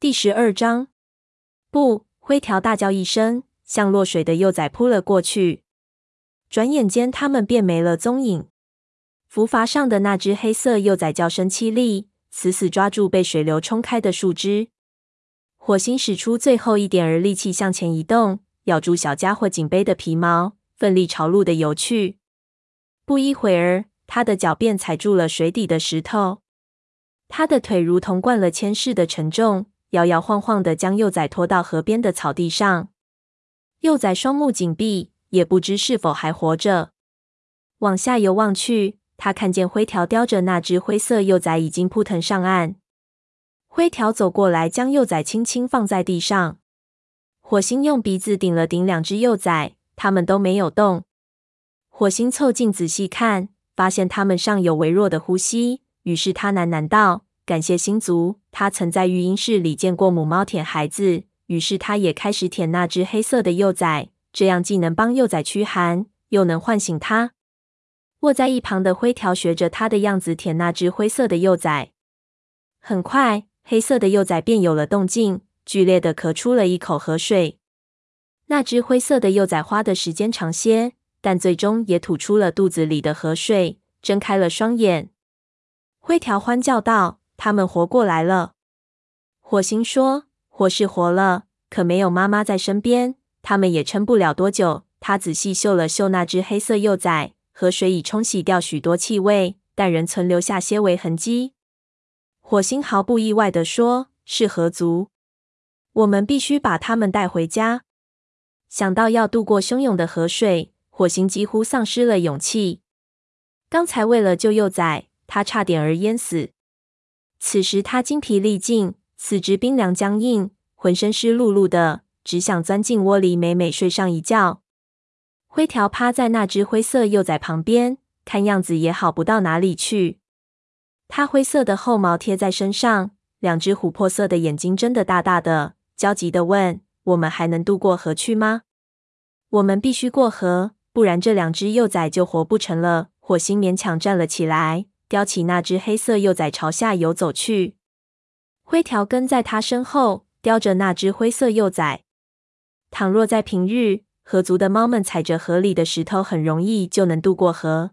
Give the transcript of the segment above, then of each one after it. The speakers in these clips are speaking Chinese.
第十二章，不！灰条大叫一声，向落水的幼崽扑了过去。转眼间，他们便没了踪影。浮筏上的那只黑色幼崽叫声凄厉，死死抓住被水流冲开的树枝。火星使出最后一点儿力气向前移动，咬住小家伙颈背的皮毛，奋力朝陆地游去。不一会儿，他的脚便踩住了水底的石头。他的腿如同灌了铅似的沉重，摇摇晃晃地将幼崽拖到河边的草地上。幼崽双目紧闭，也不知是否还活着。往下游望去，他看见灰条叼着那只灰色幼崽已经扑腾上岸。灰条走过来，将幼崽轻轻放在地上。火星用鼻子顶了顶两只幼崽，它们都没有动。火星凑近仔细看，发现它们尚有微弱的呼吸。于是他喃喃道：“感谢星族，他曾在育婴室里见过母猫舔孩子，于是他也开始舔那只黑色的幼崽，这样既能帮幼崽驱寒，又能唤醒它。”卧在一旁的灰条学着他的样子舔那只灰色的幼崽。很快，黑色的幼崽便有了动静，剧烈地咳出了一口河水。那只灰色的幼崽花的时间长些，但最终也吐出了肚子里的河水，睁开了双眼。灰条欢叫道：“他们活过来了！”火星说：“活是活了，可没有妈妈在身边，他们也撑不了多久。”他仔细嗅了嗅那只黑色幼崽，河水已冲洗掉许多气味，但仍存留下些微痕迹。火星毫不意外地说：“是河族，我们必须把他们带回家。”想到要渡过汹涌的河水，火星几乎丧失了勇气。刚才为了救幼崽，他差点儿淹死。此时他精疲力尽，四肢冰凉僵硬，浑身湿漉漉的，只想钻进窝里美美睡上一觉。灰条趴在那只灰色幼崽旁边，看样子也好不到哪里去。它灰色的后毛贴在身上，两只琥珀色的眼睛睁得大大的，焦急地问：“我们还能渡过河去吗？”“我们必须过河，不然这两只幼崽就活不成了。”火星勉强站了起来。叼起那只黑色幼崽朝下游走去，灰条跟在他身后，叼着那只灰色幼崽。倘若在平日，河族的猫们踩着河里的石头，很容易就能渡过河。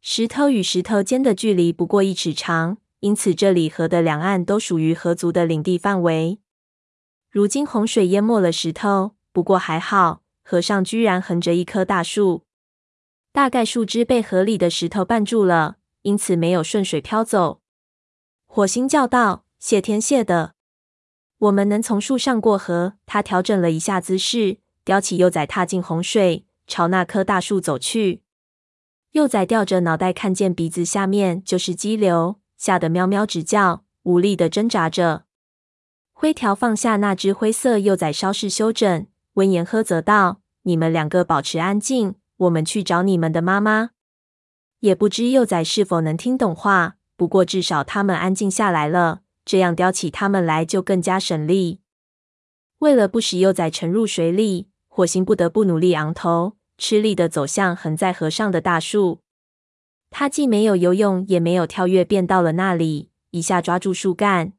石头与石头间的距离不过一尺长，因此这里河的两岸都属于河族的领地范围。如今洪水淹没了石头，不过还好，河上居然横着一棵大树，大概树枝被河里的石头绊住了。因此没有顺水漂走。火星叫道：“谢天谢地，我们能从树上过河。”他调整了一下姿势，叼起幼崽，踏进洪水，朝那棵大树走去。幼崽吊着脑袋，看见鼻子下面就是激流，吓得喵喵直叫，无力的挣扎着。灰条放下那只灰色幼崽，稍事休整，温言呵责道：“你们两个保持安静，我们去找你们的妈妈。”也不知幼崽是否能听懂话，不过至少他们安静下来了，这样叼起他们来就更加省力。为了不使幼崽沉入水里，火星不得不努力昂头，吃力地走向横在河上的大树。他既没有游泳，也没有跳跃，便到了那里，一下抓住树干。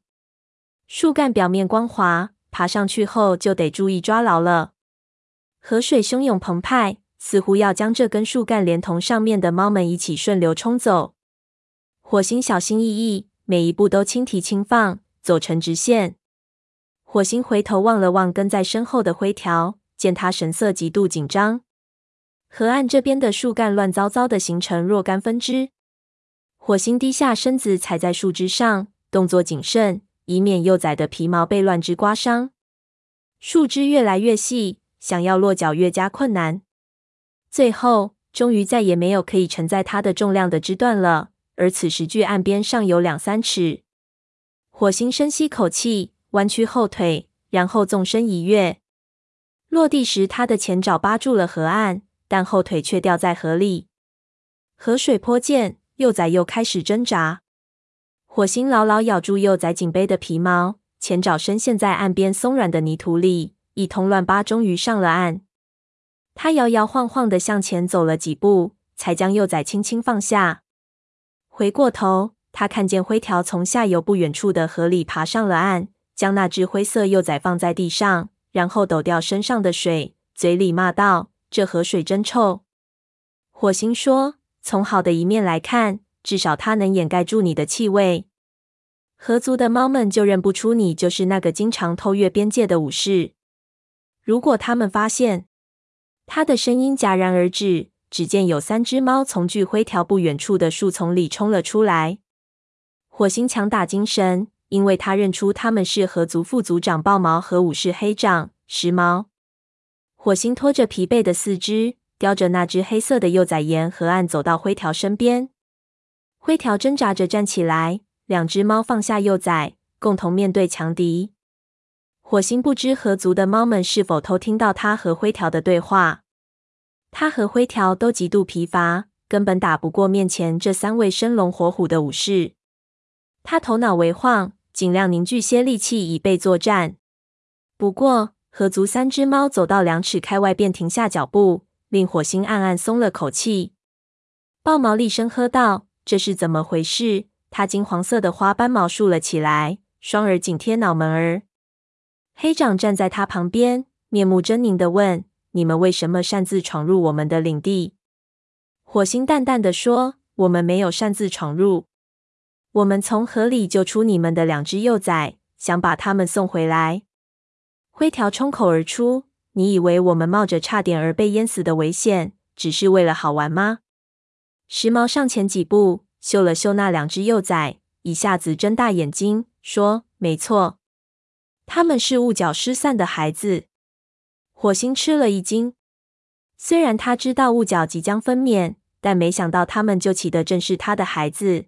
树干表面光滑，爬上去后就得注意抓牢了。河水汹涌澎湃。似乎要将这根树干连同上面的猫们一起顺流冲走。火星小心翼翼，每一步都轻提轻放，走成直线。火星回头望了望跟在身后的灰条，见他神色极度紧张。河岸这边的树干乱糟糟的，形成若干分支。火星低下身子踩在树枝上，动作谨慎，以免幼崽的皮毛被乱枝刮伤。树枝越来越细，想要落脚越加困难。最后，终于再也没有可以承载它的重量的枝段了。而此时距岸边尚有两三尺。火星深吸口气，弯曲后腿，然后纵身一跃。落地时，他的前爪扒住了河岸，但后腿却掉在河里。河水颇涧，幼崽又开始挣扎。火星牢牢咬住幼崽颈背的皮毛，前爪深陷在岸边松软的泥土里，一通乱扒，终于上了岸。他摇摇晃晃地向前走了几步，才将幼崽轻轻放下。回过头，他看见灰条从下游不远处的河里爬上了岸，将那只灰色幼崽放在地上，然后抖掉身上的水，嘴里骂道：“这河水真臭。”火星说：“从好的一面来看，至少它能掩盖住你的气味。河族的猫们就认不出你就是那个经常偷越边界的武士。如果他们发现……”他的声音戛然而止。只见有三只猫从距灰条不远处的树丛里冲了出来。火星强打精神，因为他认出他们是河族副族长豹毛和武士黑掌时髦。火星拖着疲惫的四肢，叼着那只黑色的幼崽，沿河岸走到灰条身边。灰条挣扎着站起来，两只猫放下幼崽，共同面对强敌。火星不知何族的猫们是否偷听到他和灰条的对话。他和灰条都极度疲乏，根本打不过面前这三位生龙活虎的武士。他头脑微晃，尽量凝聚些力气以备作战。不过，河族三只猫走到两尺开外便停下脚步，令火星暗暗松了口气。豹毛厉声喝道：“这是怎么回事？”他金黄色的花斑毛竖了起来，双耳紧贴脑门儿。黑掌站在他旁边，面目狰狞地问。你们为什么擅自闯入我们的领地？火星淡淡的说：“我们没有擅自闯入，我们从河里救出你们的两只幼崽，想把他们送回来。”灰条冲口而出：“你以为我们冒着差点儿被淹死的危险，只是为了好玩吗？”时髦上前几步，嗅了嗅那两只幼崽，一下子睁大眼睛说：“没错，他们是雾角失散的孩子。”火星吃了一惊，虽然他知道雾角即将分娩，但没想到他们救起的正是他的孩子。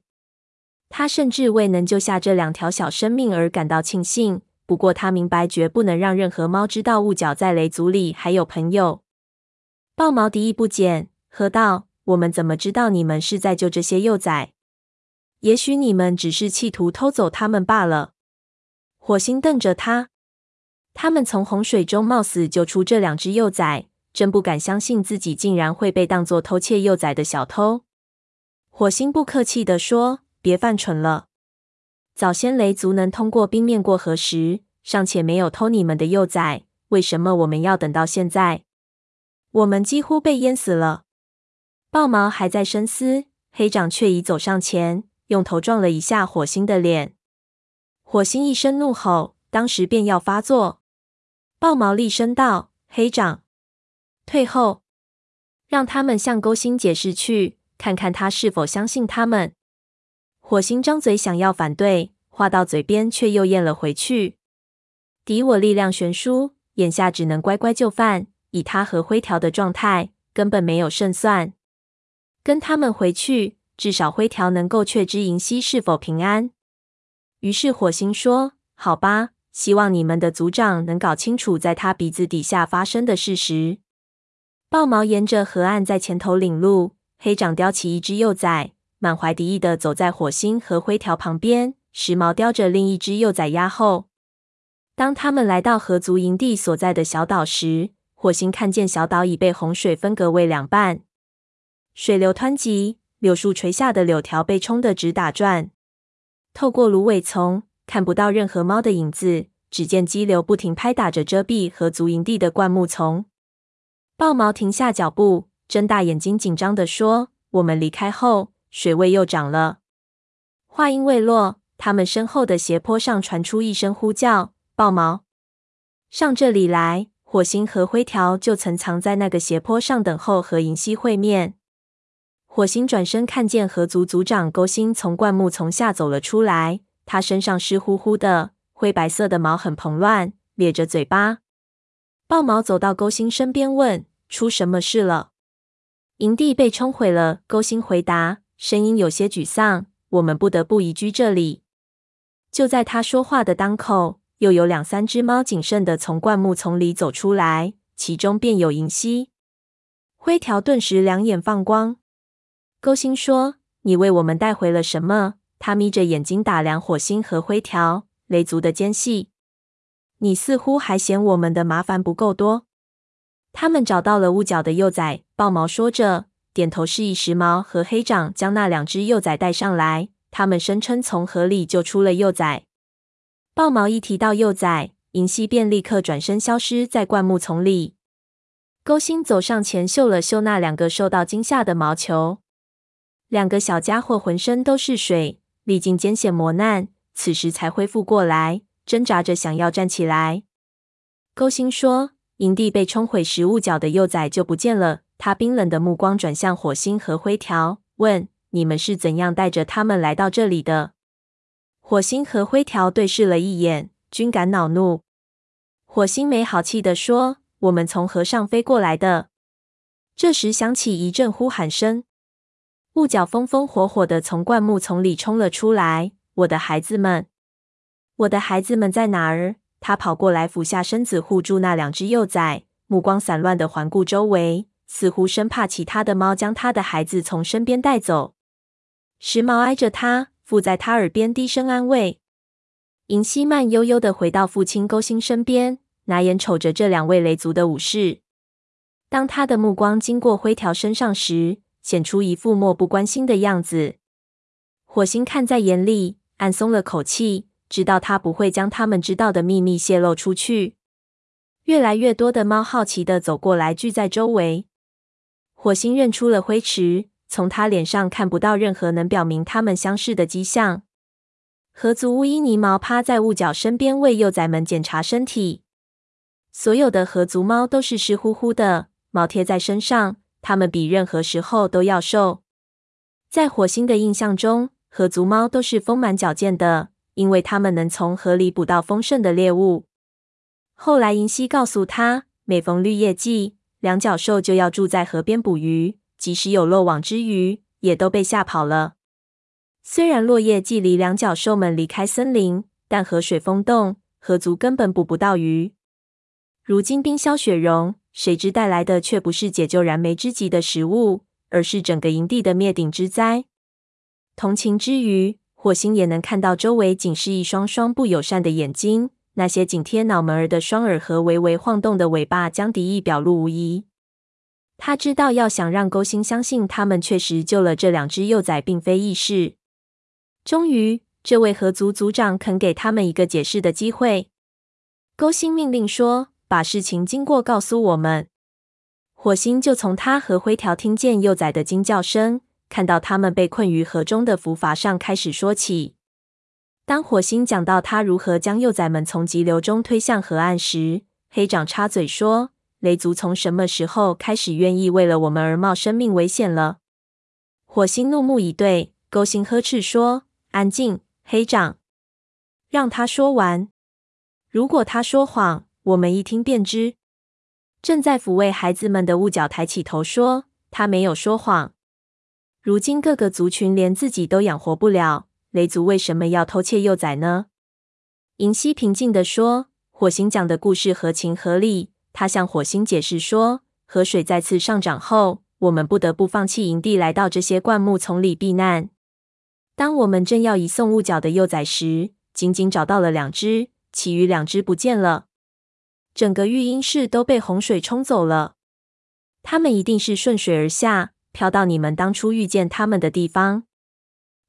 他甚至为能救下这两条小生命而感到庆幸。不过他明白，绝不能让任何猫知道雾角在雷族里还有朋友。豹毛敌意不减，喝道：“我们怎么知道你们是在救这些幼崽？也许你们只是企图偷走他们罢了。”火星瞪着他。他们从洪水中冒死救出这两只幼崽，真不敢相信自己竟然会被当作偷窃幼崽的小偷。火星不客气地说：“别犯蠢了。早先雷族能通过冰面过河时，尚且没有偷你们的幼崽，为什么我们要等到现在？我们几乎被淹死了。”豹毛还在深思，黑掌却已走上前，用头撞了一下火星的脸。火星一声怒吼，当时便要发作。豹毛厉声道：“黑掌，退后，让他们向勾心解释去，看看他是否相信他们。”火星张嘴想要反对，话到嘴边却又咽了回去。敌我力量悬殊，眼下只能乖乖就范。以他和灰条的状态，根本没有胜算。跟他们回去，至少灰条能够确知银溪是否平安。于是火星说：“好吧。”希望你们的族长能搞清楚在他鼻子底下发生的事实。豹毛沿着河岸在前头领路，黑掌叼起一只幼崽，满怀敌意的走在火星和灰条旁边。时髦叼着另一只幼崽压后。当他们来到河族营地所在的小岛时，火星看见小岛已被洪水分隔为两半，水流湍急，柳树垂下的柳条被冲得直打转。透过芦苇丛。看不到任何猫的影子，只见激流不停拍打着遮蔽和足营地的灌木丛。豹毛停下脚步，睁大眼睛，紧张地说：“我们离开后，水位又涨了。”话音未落，他们身后的斜坡上传出一声呼叫：“豹毛，上这里来！”火星和灰条就曾藏在那个斜坡上等候和银溪会面。火星转身看见河族族长勾心从灌木丛下走了出来。他身上湿乎乎的，灰白色的毛很蓬乱，咧着嘴巴。豹毛走到勾心身边问：“出什么事了？”营地被冲毁了。勾心回答，声音有些沮丧：“我们不得不移居这里。”就在他说话的当口，又有两三只猫谨慎地从灌木丛里走出来，其中便有银溪。灰条顿时两眼放光。勾心说：“你为我们带回了什么？”他眯着眼睛打量火星和灰条，雷族的奸细。你似乎还嫌我们的麻烦不够多。他们找到了雾角的幼崽，豹毛说着，点头示意时髦和黑掌将那两只幼崽带上来。他们声称从河里救出了幼崽。豹毛一提到幼崽，银溪便立刻转身消失在灌木丛里。勾心走上前，嗅了嗅那两个受到惊吓的毛球。两个小家伙浑身都是水，历尽艰险磨难，此时才恢复过来，挣扎着想要站起来。勾心说：“营地被冲毁食物角的幼崽就不见了。”他冰冷的目光转向火星和灰条，问：“你们是怎样带着他们来到这里的？”火星和灰条对视了一眼，均感恼怒。火星没好气地说。我们从河上飞过来的。这时响起一阵呼喊声，雾角风风火火地从灌木丛里冲了出来。我的孩子们，我的孩子们在哪儿？他跑过来，俯下身子护住那两只幼崽，目光散乱的环顾周围，似乎生怕其他的猫将他的孩子从身边带走。时髦挨着他，附在他耳边低声安慰。银希慢悠悠地回到父亲勾心身边。拿眼瞅着这两位雷族的武士，当他的目光经过灰条身上时，显出一副漠不关心的样子。火星看在眼里，暗松了口气，知道他不会将他们知道的秘密泄露出去。越来越多的猫好奇地走过来，聚在周围。火星认出了灰池，从他脸上看不到任何能表明他们相识的迹象。河族乌伊尼毛趴在雾角身边，为幼崽们检查身体。所有的河族猫都是湿乎乎的，毛贴在身上。它们比任何时候都要瘦。在火星的印象中，河族猫都是丰满矫健的，因为它们能从河里捕到丰盛的猎物。后来银溪告诉他，每逢绿叶季，两脚兽就要住在河边捕鱼，即使有漏网之鱼，也都被吓跑了。虽然落叶季里两脚兽们离开森林，但河水封冻，河族根本捕不到鱼。如今冰消雪融，谁知带来的却不是解救燃眉之急的食物，而是整个营地的灭顶之灾。同情之余，火星也能看到周围仅是一双双不友善的眼睛，那些紧贴脑门儿的双耳和微微晃动的尾巴，将敌意表露无遗。他知道，要想让勾心相信他们确实救了这两只幼崽，并非易事。终于，这位合族族长肯给他们一个解释的机会。勾心命令说。把事情经过告诉我们。火星就从他和灰条听见幼崽的惊叫声，看到他们被困于河中的浮筏上开始说起。当火星讲到他如何将幼崽们从急流中推向河岸时，黑长插嘴说：“雷族从什么时候开始愿意为了我们而冒生命危险了？”火星怒目以对，勾心呵斥说：“安静，黑长，让他说完。如果他说谎。”我们一听便知。正在抚慰孩子们的雾角抬起头说：“他没有说谎。如今各个族群连自己都养活不了，雷族为什么要偷窃幼崽呢？”银溪平静地说：“火星讲的故事合情合理。他向火星解释说，河水再次上涨后，我们不得不放弃营地，来到这些灌木丛里避难。当我们正要移送雾角的幼崽时，仅仅找到了两只，其余两只不见了。”整个育婴室都被洪水冲走了，他们一定是顺水而下，飘到你们当初遇见他们的地方。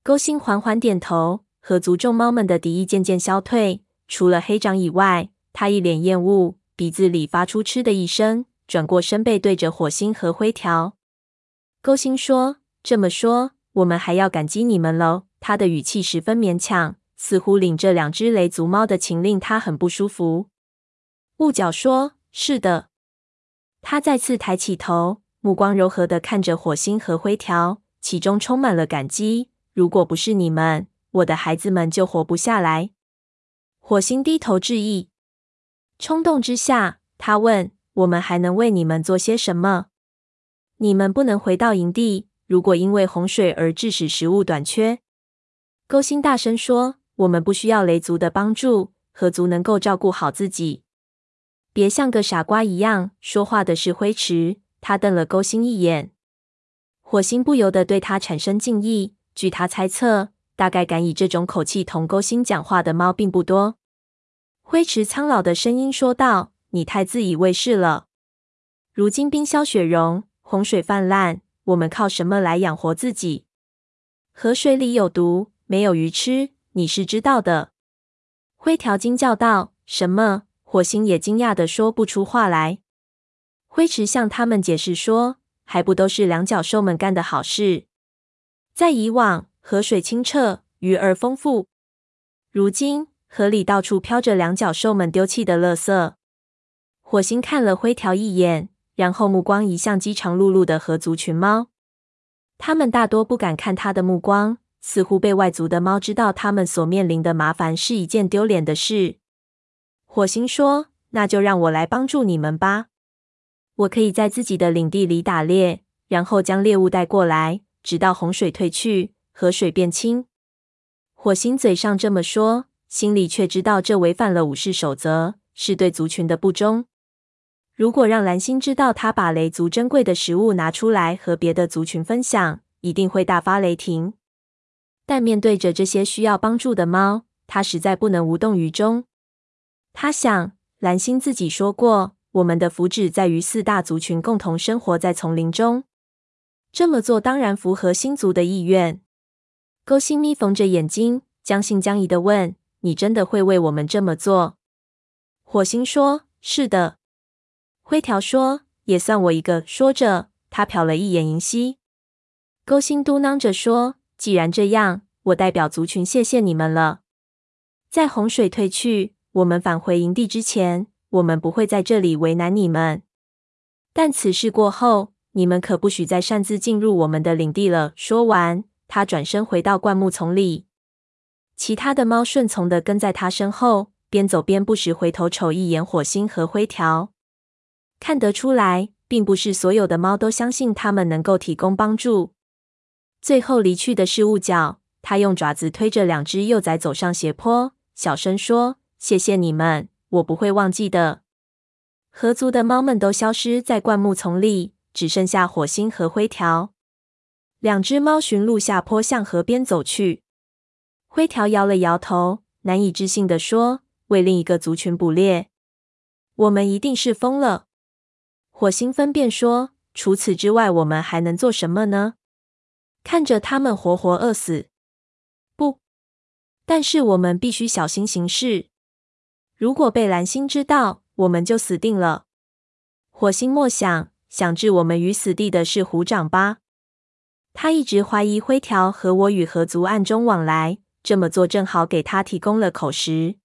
勾心缓缓点头，和族众猫们的敌意渐渐消退，除了黑掌以外，他一脸厌恶，鼻子里发出嗤的一声，转过身背对着火星和灰条。勾心说：“这么说，我们还要感激你们喽。”他的语气十分勉强，似乎领这两只雷族猫的情令他很不舒服。雾角说：“是的。”他再次抬起头，目光柔和的看着火星和灰条，其中充满了感激。如果不是你们，我的孩子们就活不下来。火星低头致意。冲动之下，他问：“我们还能为你们做些什么？”你们不能回到营地。如果因为洪水而致使食物短缺，勾心大声说：“我们不需要雷族的帮助，河族能够照顾好自己。”别像个傻瓜一样，说话的是灰池。他瞪了勾心一眼，火星不由得对他产生敬意。据他猜测，大概敢以这种口气同勾心讲话的猫并不多。灰池苍老的声音说道：“你太自以为是了。如今冰消雪融，洪水泛滥，我们靠什么来养活自己？河水里有毒，没有鱼吃，你是知道的。”灰条惊叫道：“什么？”火星也惊讶地说不出话来。灰池向他们解释说：“还不都是两脚兽们干的好事？在以往，河水清澈，鱼儿丰富。如今，河里到处飘着两脚兽们丢弃的垃圾。”火星看了灰条一眼，然后目光移向饥肠辘辘的河族群猫。他们大多不敢看他的目光，似乎被外族的猫知道他们所面临的麻烦是一件丢脸的事。火星说：“那就让我来帮助你们吧。我可以在自己的领地里打猎，然后将猎物带过来，直到洪水退去，河水变清。”火星嘴上这么说，心里却知道这违反了武士守则，是对族群的不忠。如果让蓝星知道他把雷族珍贵的食物拿出来和别的族群分享，一定会大发雷霆。但面对着这些需要帮助的猫，他实在不能无动于衷。他想，蓝星自己说过，我们的福祉在于四大族群共同生活在丛林中。这么做当然符合星族的意愿。勾心眯缝着眼睛，将信将疑地问：“你真的会为我们这么做？”火星说：“是的。”灰条说：“也算我一个。”说着，他瞟了一眼银溪。勾心嘟囔着说：“既然这样，我代表族群谢谢你们了。在洪水退去，我们返回营地之前，我们不会在这里为难你们。但此事过后，你们可不许再擅自进入我们的领地了。”说完，他转身回到灌木丛里。其他的猫顺从地跟在他身后，边走边不时回头瞅一眼火星和灰条。看得出来，并不是所有的猫都相信他们能够提供帮助。最后离去的是雾角，他用爪子推着两只幼崽走上斜坡，小声说：“谢谢你们，我不会忘记的。”合族的猫们都消失在灌木丛里，只剩下火星和灰条。两只猫寻路下坡向河边走去。灰条摇了摇头，难以置信地说：“为另一个族群捕猎，我们一定是疯了。”火星分辨说：“除此之外，我们还能做什么呢？看着他们活活饿死？不，但是我们必须小心行事。如果被蓝星知道，我们就死定了。”火星莫想，想置我们于死地的是虎掌吧？他一直怀疑灰条和我与河族暗中往来，这么做正好给他提供了口实。